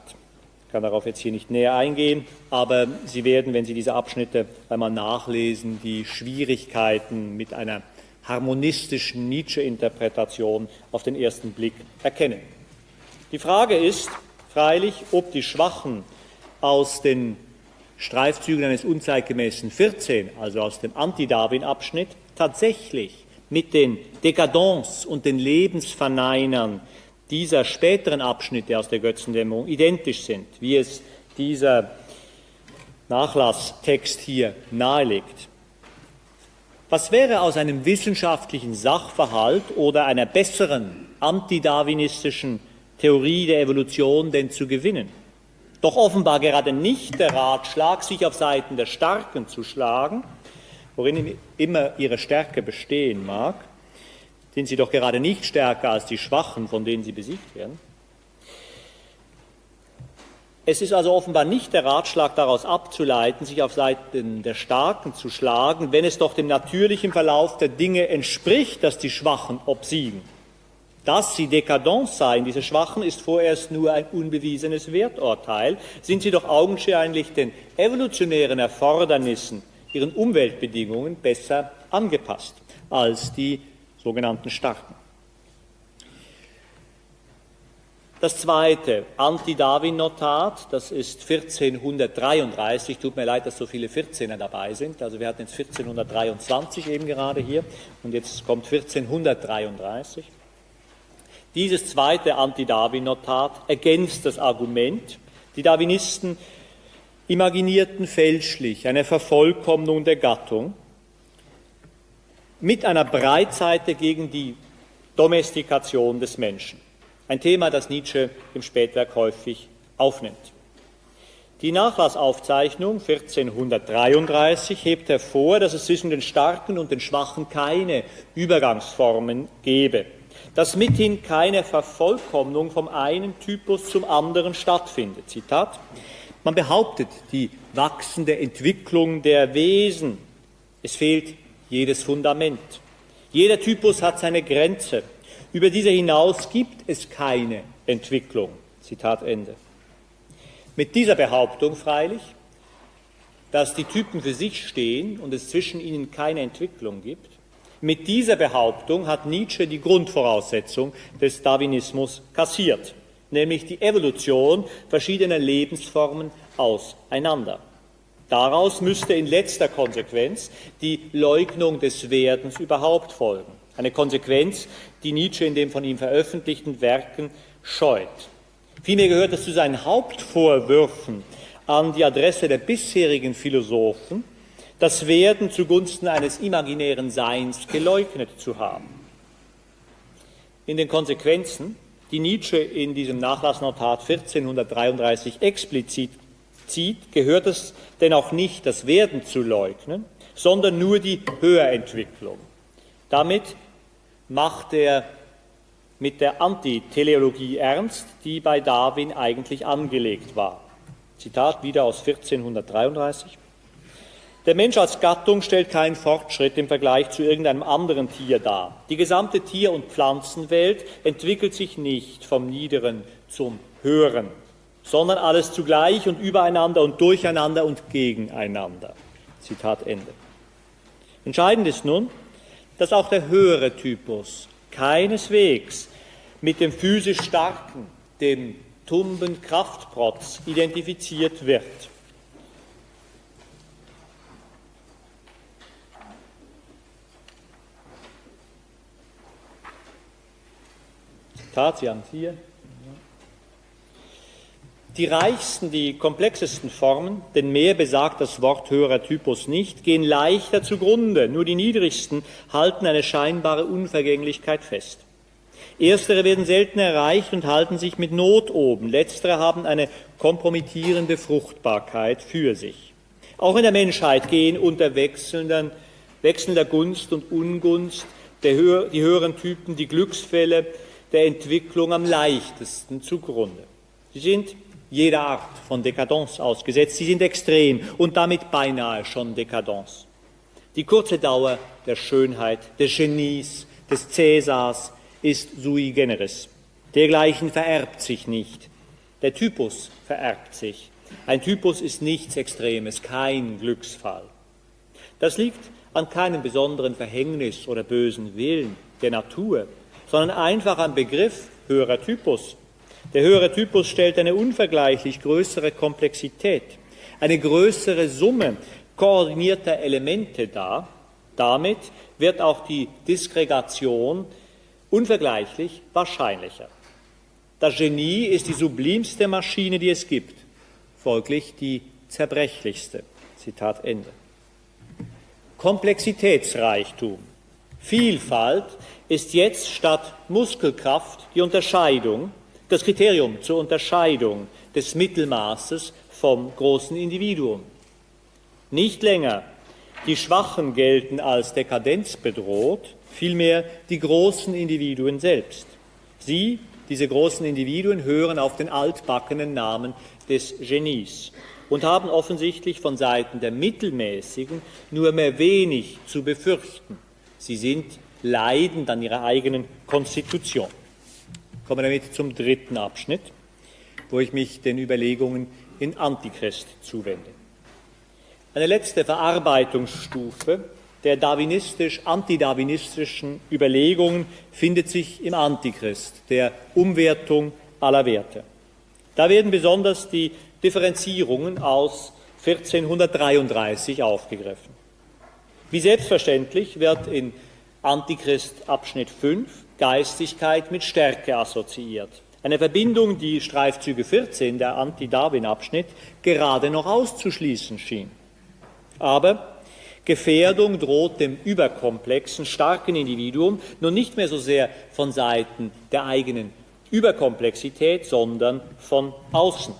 Ich kann darauf jetzt hier nicht näher eingehen, aber Sie werden, wenn Sie diese Abschnitte einmal nachlesen, die Schwierigkeiten mit einer harmonistischen Nietzsche-Interpretation auf den ersten Blick erkennen. Die Frage ist freilich, ob die Schwachen aus den Streifzügen eines unzeitgemäßen 14, also aus dem Anti-Darwin-Abschnitt, tatsächlich mit den Dekadence und den Lebensverneinern dieser späteren Abschnitte aus der Götzendämmerung identisch sind, wie es dieser Nachlasstext hier nahelegt. Was wäre aus einem wissenschaftlichen Sachverhalt oder einer besseren antidarwinistischen Theorie der Evolution denn zu gewinnen? Doch offenbar gerade nicht der Ratschlag, sich auf Seiten der Starken zu schlagen, worin immer ihre Stärke bestehen mag, sind sie doch gerade nicht stärker als die Schwachen, von denen sie besiegt werden. Es ist also offenbar nicht der Ratschlag daraus abzuleiten, sich auf Seiten der Starken zu schlagen, wenn es doch dem natürlichen Verlauf der Dinge entspricht, dass die Schwachen obsiegen. Dass sie dekadent seien, diese Schwachen, ist vorerst nur ein unbewiesenes Werturteil. Sind sie doch augenscheinlich den evolutionären Erfordernissen, ihren Umweltbedingungen besser angepasst als die sogenannten Starken. Das zweite Anti-Darwin-Notat, das ist 1433. Tut mir leid, dass so viele 14er dabei sind. Also wir hatten jetzt 1423 eben gerade hier und jetzt kommt 1433. Dieses zweite Anti-Darwin-Notat ergänzt das Argument, die Darwinisten imaginierten fälschlich eine Vervollkommnung der Gattung mit einer Breitseite gegen die Domestikation des Menschen. Ein Thema, das Nietzsche im Spätwerk häufig aufnimmt. Die Nachlassaufzeichnung 1433 hebt hervor, dass es zwischen den Starken und den Schwachen keine Übergangsformen gebe, dass mithin keine Vervollkommnung vom einen Typus zum anderen stattfindet. Zitat. Man behauptet die wachsende Entwicklung der Wesen. Es fehlt jedes Fundament. Jeder Typus hat seine Grenze. Über diese hinaus gibt es keine Entwicklung. Zitat Ende. Mit dieser Behauptung freilich, dass die Typen für sich stehen und es zwischen ihnen keine Entwicklung gibt, mit dieser Behauptung hat Nietzsche die Grundvoraussetzung des Darwinismus kassiert, nämlich die Evolution verschiedener Lebensformen auseinander. Daraus müsste in letzter Konsequenz die Leugnung des Werdens überhaupt folgen. Eine Konsequenz, die Nietzsche in den von ihm veröffentlichten Werken scheut. Vielmehr gehört es zu seinen Hauptvorwürfen an die Adresse der bisherigen Philosophen, das Werden zugunsten eines imaginären Seins geleugnet zu haben. In den Konsequenzen, die Nietzsche in diesem Nachlassnotat 1433 explizit zieht, gehört es denn auch nicht, das Werden zu leugnen, sondern nur die Höherentwicklung. Damit macht er mit der Antiteleologie ernst, die bei Darwin eigentlich angelegt war. Zitat wieder aus 1433. Der Mensch als Gattung stellt keinen Fortschritt im Vergleich zu irgendeinem anderen Tier dar. Die gesamte Tier- und Pflanzenwelt entwickelt sich nicht vom Niederen zum Höheren, sondern alles zugleich und übereinander und durcheinander und gegeneinander. Zitat Ende. Entscheidend ist nun, dass auch der höhere Typus keineswegs mit dem physisch Starken, dem tumben Kraftprotz identifiziert wird. Zitat, hier. Die reichsten, die komplexesten Formen, denn mehr besagt das Wort höherer Typus nicht, gehen leichter zugrunde, nur die niedrigsten halten eine scheinbare Unvergänglichkeit fest. Erstere werden selten erreicht und halten sich mit Not oben, letztere haben eine kompromittierende Fruchtbarkeit für sich. Auch in der Menschheit gehen unter wechselnder, Gunst und Ungunst der, die höheren Typen, die Glücksfälle der Entwicklung am leichtesten zugrunde. Sie sind jeder Art von Dekadence ausgesetzt. Sie sind extrem und damit beinahe schon Dekadence. Die kurze Dauer der Schönheit, des Genies, des Cäsars ist sui generis. Dergleichen vererbt sich nicht. Der Typus vererbt sich. Ein Typus ist nichts Extremes, kein Glücksfall. Das liegt an keinem besonderen Verhängnis oder bösen Willen der Natur, sondern einfach am Begriff höherer Typus. Der höhere Typus stellt eine unvergleichlich größere Komplexität, eine größere Summe koordinierter Elemente dar. Damit wird auch die Diskregation unvergleichlich wahrscheinlicher. Das Genie ist die sublimste Maschine, die es gibt, folglich die zerbrechlichste. Zitat Ende. Komplexitätsreichtum, Vielfalt ist jetzt statt Muskelkraft die Unterscheidung das Kriterium zur Unterscheidung des Mittelmaßes vom großen Individuum. Nicht länger die Schwachen gelten als Dekadenz bedroht, vielmehr die großen Individuen selbst. Sie, diese großen Individuen, hören auf den altbackenen Namen des Genies und haben offensichtlich von Seiten der Mittelmäßigen nur mehr wenig zu befürchten. Sie sind leidend an ihrer eigenen Konstitution komme damit zum dritten Abschnitt, wo ich mich den Überlegungen in Antichrist zuwende. Eine letzte Verarbeitungsstufe der darwinistisch-antidarwinistischen Überlegungen findet sich im Antichrist, der Umwertung aller Werte. Da werden besonders die Differenzierungen aus 1433 aufgegriffen. Wie selbstverständlich wird in Antichrist Abschnitt 5 Geistigkeit mit Stärke assoziiert. Eine Verbindung, die Streifzüge 14, der Anti-Darwin-Abschnitt, gerade noch auszuschließen schien. Aber Gefährdung droht dem überkomplexen, starken Individuum nun nicht mehr so sehr von Seiten der eigenen Überkomplexität, sondern von außen.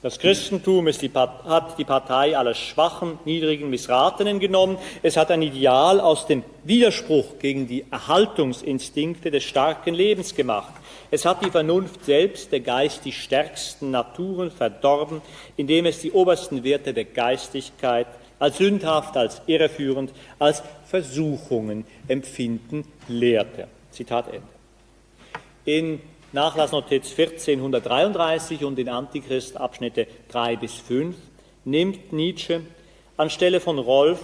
Das Christentum die, hat die Partei aller Schwachen, Niedrigen, Missratenen genommen. Es hat ein Ideal aus dem Widerspruch gegen die Erhaltungsinstinkte des starken Lebens gemacht. Es hat die Vernunft selbst der geistig stärksten Naturen verdorben, indem es die obersten Werte der Geistigkeit als sündhaft, als irreführend, als Versuchungen empfinden lehrte. Zitat Ende. In Nachlassnotiz 1433 und in Antichrist Abschnitte 3 bis 5 nimmt Nietzsche anstelle von Rolf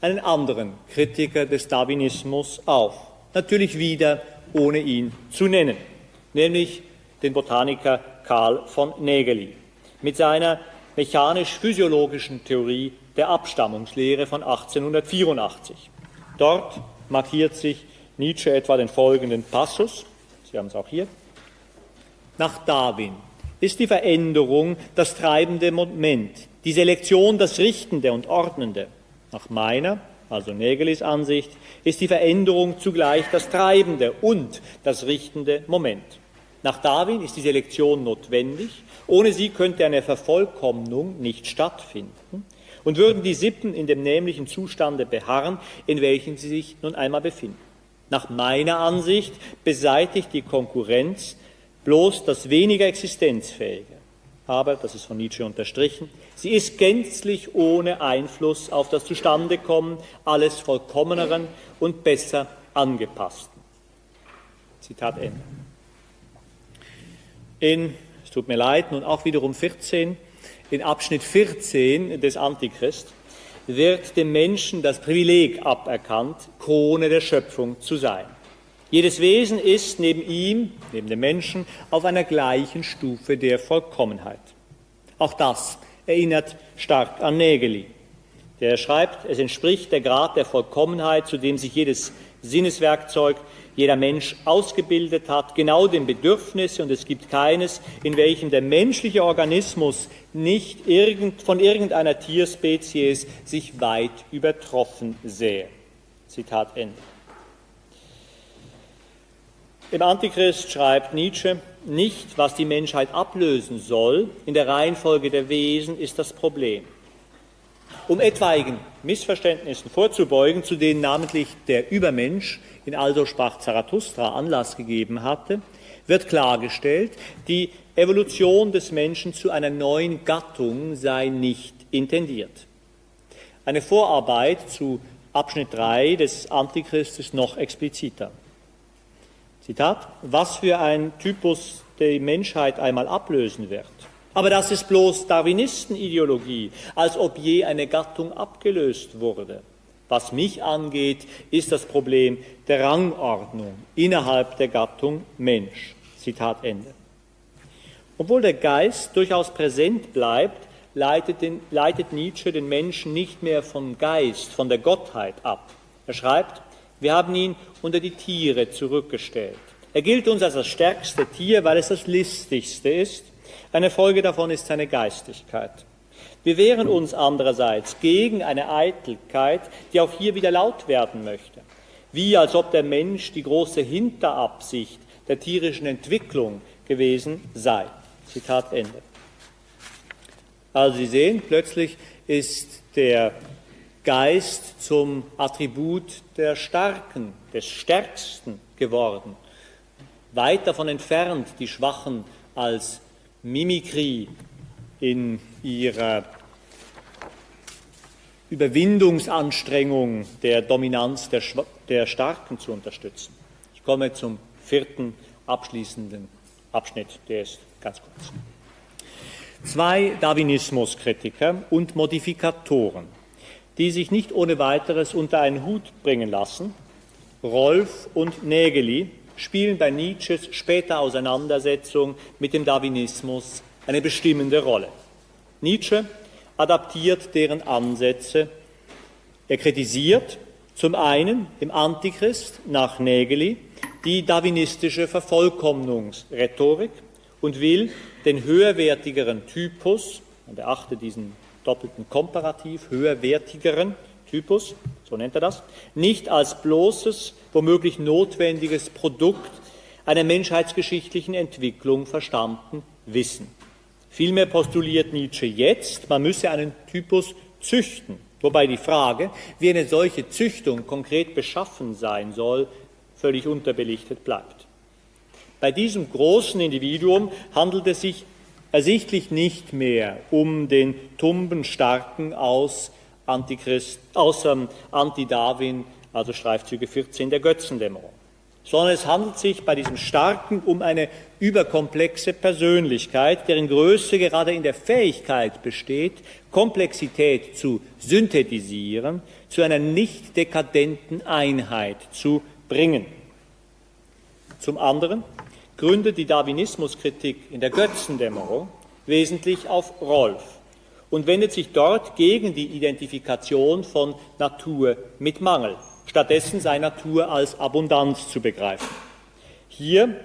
einen anderen Kritiker des Darwinismus auf. Natürlich wieder ohne ihn zu nennen, nämlich den Botaniker Karl von Nägeli mit seiner mechanisch-physiologischen Theorie der Abstammungslehre von 1884. Dort markiert sich Nietzsche etwa den folgenden Passus, Sie haben es auch hier, nach Darwin ist die Veränderung das treibende Moment, die Selektion das Richtende und Ordnende. Nach meiner, also Nägelis Ansicht, ist die Veränderung zugleich das treibende und das richtende Moment. Nach Darwin ist die Selektion notwendig, ohne sie könnte eine Vervollkommnung nicht stattfinden und würden die Sippen in dem nämlichen Zustande beharren, in welchem sie sich nun einmal befinden. Nach meiner Ansicht beseitigt die Konkurrenz bloß das weniger Existenzfähige. Aber, das ist von Nietzsche unterstrichen, sie ist gänzlich ohne Einfluss auf das Zustandekommen alles Vollkommeneren und besser angepassten. Zitat Ende. In, es tut mir leid, nun auch wiederum 14, in Abschnitt 14 des Antichrist wird dem Menschen das Privileg aberkannt, Krone der Schöpfung zu sein. Jedes Wesen ist neben ihm, neben dem Menschen, auf einer gleichen Stufe der Vollkommenheit. Auch das erinnert stark an Nägeli. Der schreibt, es entspricht der Grad der Vollkommenheit, zu dem sich jedes Sinneswerkzeug, jeder Mensch ausgebildet hat, genau dem Bedürfnis, und es gibt keines, in welchem der menschliche Organismus nicht irgend, von irgendeiner Tierspezies sich weit übertroffen sähe. Zitat Ende. Im Antichrist schreibt Nietzsche, nicht, was die Menschheit ablösen soll, in der Reihenfolge der Wesen ist das Problem. Um etwaigen Missverständnissen vorzubeugen, zu denen namentlich der Übermensch in Also sprach Zarathustra Anlass gegeben hatte, wird klargestellt, die Evolution des Menschen zu einer neuen Gattung sei nicht intendiert. Eine Vorarbeit zu Abschnitt 3 des Antichrist ist noch expliziter. Zitat, was für ein Typus die Menschheit einmal ablösen wird. Aber das ist bloß Darwinistenideologie, als ob je eine Gattung abgelöst wurde. Was mich angeht, ist das Problem der Rangordnung innerhalb der Gattung Mensch. Zitat Ende. Obwohl der Geist durchaus präsent bleibt, leitet, den, leitet Nietzsche den Menschen nicht mehr vom Geist, von der Gottheit ab. Er schreibt, wir haben ihn unter die Tiere zurückgestellt. Er gilt uns als das stärkste Tier, weil es das listigste ist. Eine Folge davon ist seine Geistigkeit. Wir wehren uns andererseits gegen eine Eitelkeit, die auch hier wieder laut werden möchte. Wie als ob der Mensch die große Hinterabsicht der tierischen Entwicklung gewesen sei. Zitat Ende. Also Sie sehen, plötzlich ist der Geist zum Attribut der Starken, des Stärksten geworden. Weit davon entfernt, die Schwachen als Mimikrie in ihrer Überwindungsanstrengung der Dominanz der, der Starken zu unterstützen. Ich komme zum vierten abschließenden Abschnitt, der ist ganz kurz. Zwei Darwinismuskritiker und Modifikatoren die sich nicht ohne weiteres unter einen Hut bringen lassen. Rolf und Nägeli spielen bei Nietzsches später Auseinandersetzung mit dem Darwinismus eine bestimmende Rolle. Nietzsche adaptiert deren Ansätze. Er kritisiert zum einen im Antichrist nach Nägeli die darwinistische Vervollkommnungsrhetorik und will den höherwertigeren Typus, man beachte diesen doppelten Komparativ, höherwertigeren Typus, so nennt er das, nicht als bloßes, womöglich notwendiges Produkt einer menschheitsgeschichtlichen Entwicklung verstanden wissen. Vielmehr postuliert Nietzsche jetzt, man müsse einen Typus züchten, wobei die Frage, wie eine solche Züchtung konkret beschaffen sein soll, völlig unterbelichtet bleibt. Bei diesem großen Individuum handelt es sich ersichtlich nicht mehr um den tumben Starken aus, Antichrist, aus ähm, Anti-Darwin, also Streifzüge 14 der Götzendämmerung sondern es handelt sich bei diesem Starken um eine überkomplexe Persönlichkeit, deren Größe gerade in der Fähigkeit besteht, Komplexität zu synthetisieren, zu einer nicht dekadenten Einheit zu bringen. Zum anderen gründet die Darwinismuskritik in der Götzendämmerung wesentlich auf Rolf und wendet sich dort gegen die Identifikation von Natur mit Mangel stattdessen sei Natur als Abundanz zu begreifen. Hier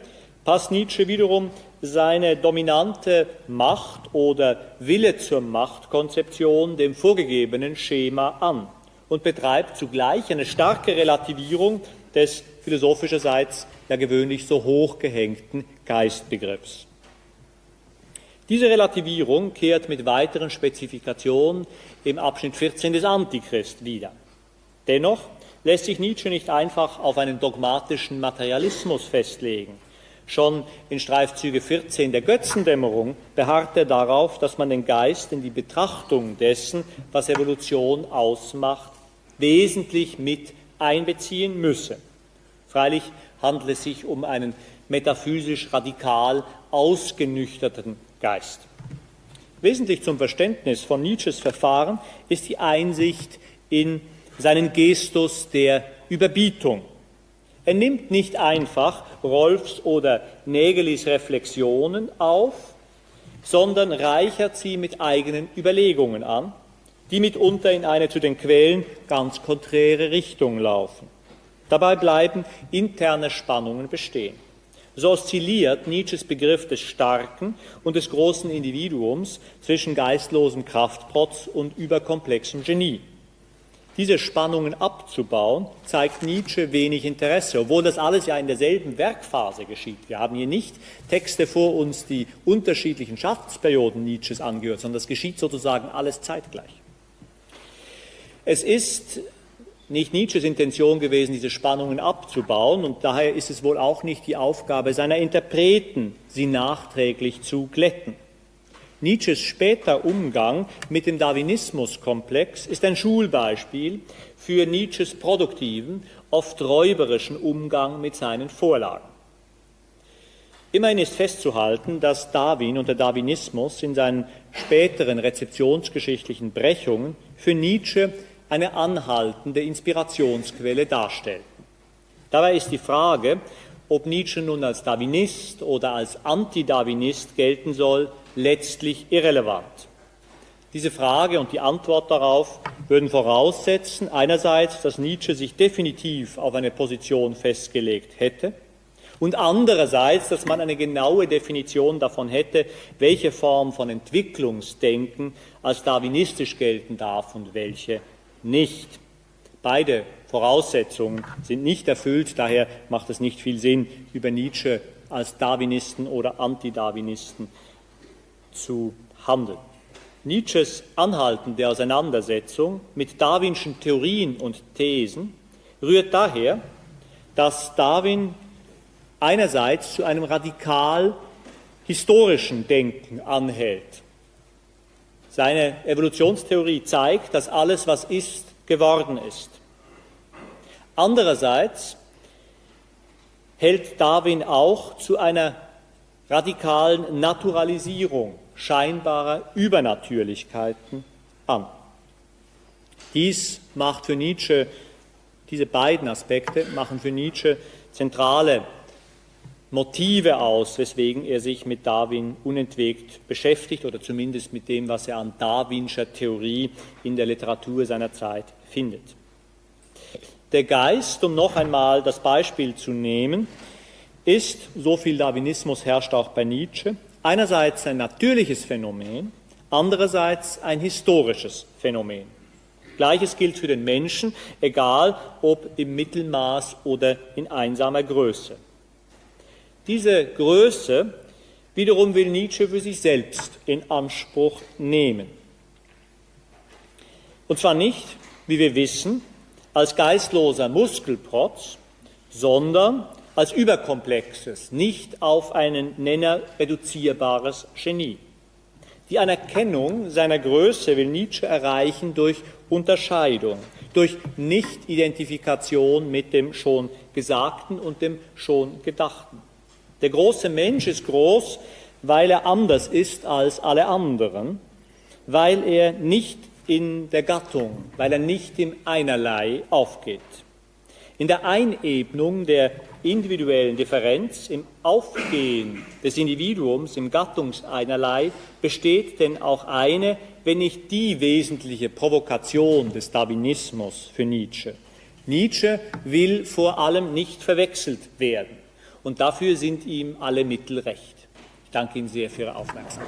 passt Nietzsche wiederum seine dominante Macht oder Wille zur Machtkonzeption dem vorgegebenen Schema an und betreibt zugleich eine starke Relativierung des philosophischerseits ja gewöhnlich so hoch gehängten Geistbegriffs. Diese Relativierung kehrt mit weiteren Spezifikationen im Abschnitt 14 des Antichrist wieder. Dennoch lässt sich Nietzsche nicht einfach auf einen dogmatischen Materialismus festlegen. Schon in Streifzüge 14 der Götzendämmerung beharrt er darauf, dass man den Geist in die Betrachtung dessen, was Evolution ausmacht, wesentlich mit einbeziehen müsse. Freilich handelt es sich um einen metaphysisch radikal ausgenüchterten Geist. Wesentlich zum Verständnis von Nietzsches Verfahren ist die Einsicht in seinen Gestus der Überbietung. Er nimmt nicht einfach Rolfs oder Nägelis Reflexionen auf, sondern reichert sie mit eigenen Überlegungen an, die mitunter in eine zu den Quellen ganz konträre Richtung laufen. Dabei bleiben interne Spannungen bestehen. So oszilliert Nietzsches Begriff des starken und des großen Individuums zwischen geistlosem Kraftprotz und überkomplexem Genie. Diese Spannungen abzubauen, zeigt Nietzsche wenig Interesse, obwohl das alles ja in derselben Werkphase geschieht. Wir haben hier nicht Texte vor uns, die unterschiedlichen Schaffensperioden Nietzsches angehört, sondern das geschieht sozusagen alles zeitgleich. Es ist nicht Nietzsches Intention gewesen, diese Spannungen abzubauen, und daher ist es wohl auch nicht die Aufgabe seiner Interpreten, sie nachträglich zu glätten. Nietzsches später Umgang mit dem Darwinismuskomplex ist ein Schulbeispiel für Nietzsches produktiven, oft räuberischen Umgang mit seinen Vorlagen. Immerhin ist festzuhalten, dass Darwin und der Darwinismus in seinen späteren rezeptionsgeschichtlichen Brechungen für Nietzsche eine anhaltende Inspirationsquelle darstellten. Dabei ist die Frage, ob Nietzsche nun als Darwinist oder als Anti-Darwinist gelten soll, letztlich irrelevant. Diese Frage und die Antwort darauf würden voraussetzen, einerseits, dass Nietzsche sich definitiv auf eine Position festgelegt hätte und andererseits, dass man eine genaue Definition davon hätte, welche Form von Entwicklungsdenken als darwinistisch gelten darf und welche nicht. Beide Voraussetzungen sind nicht erfüllt, daher macht es nicht viel Sinn, über Nietzsche als Darwinisten oder Anti-Darwinisten zu handeln. Nietzsches anhaltende Auseinandersetzung mit darwinschen Theorien und Thesen rührt daher, dass Darwin einerseits zu einem radikal historischen Denken anhält. Seine Evolutionstheorie zeigt, dass alles, was ist, geworden ist. Andererseits hält Darwin auch zu einer radikalen Naturalisierung scheinbarer Übernatürlichkeiten an. Dies macht für Nietzsche, diese beiden Aspekte machen für Nietzsche zentrale Motive aus, weswegen er sich mit Darwin unentwegt beschäftigt oder zumindest mit dem, was er an darwinscher Theorie in der Literatur seiner Zeit findet. Der Geist, um noch einmal das Beispiel zu nehmen, ist, so viel Darwinismus herrscht auch bei Nietzsche, einerseits ein natürliches Phänomen, andererseits ein historisches Phänomen. Gleiches gilt für den Menschen, egal ob im Mittelmaß oder in einsamer Größe. Diese Größe wiederum will Nietzsche für sich selbst in Anspruch nehmen. Und zwar nicht, wie wir wissen, als geistloser Muskelprotz, sondern als überkomplexes, nicht auf einen Nenner reduzierbares Genie. Die Anerkennung seiner Größe will Nietzsche erreichen durch Unterscheidung, durch Nicht-Identifikation mit dem schon Gesagten und dem schon Gedachten. Der große Mensch ist groß, weil er anders ist als alle anderen, weil er nicht in der Gattung, weil er nicht im Einerlei aufgeht. In der Einebnung der individuellen Differenz, im Aufgehen des Individuums, im Gattungseinerlei besteht denn auch eine, wenn nicht die wesentliche Provokation des Darwinismus für Nietzsche. Nietzsche will vor allem nicht verwechselt werden und dafür sind ihm alle Mittel recht. Ich danke Ihnen sehr für Ihre Aufmerksamkeit.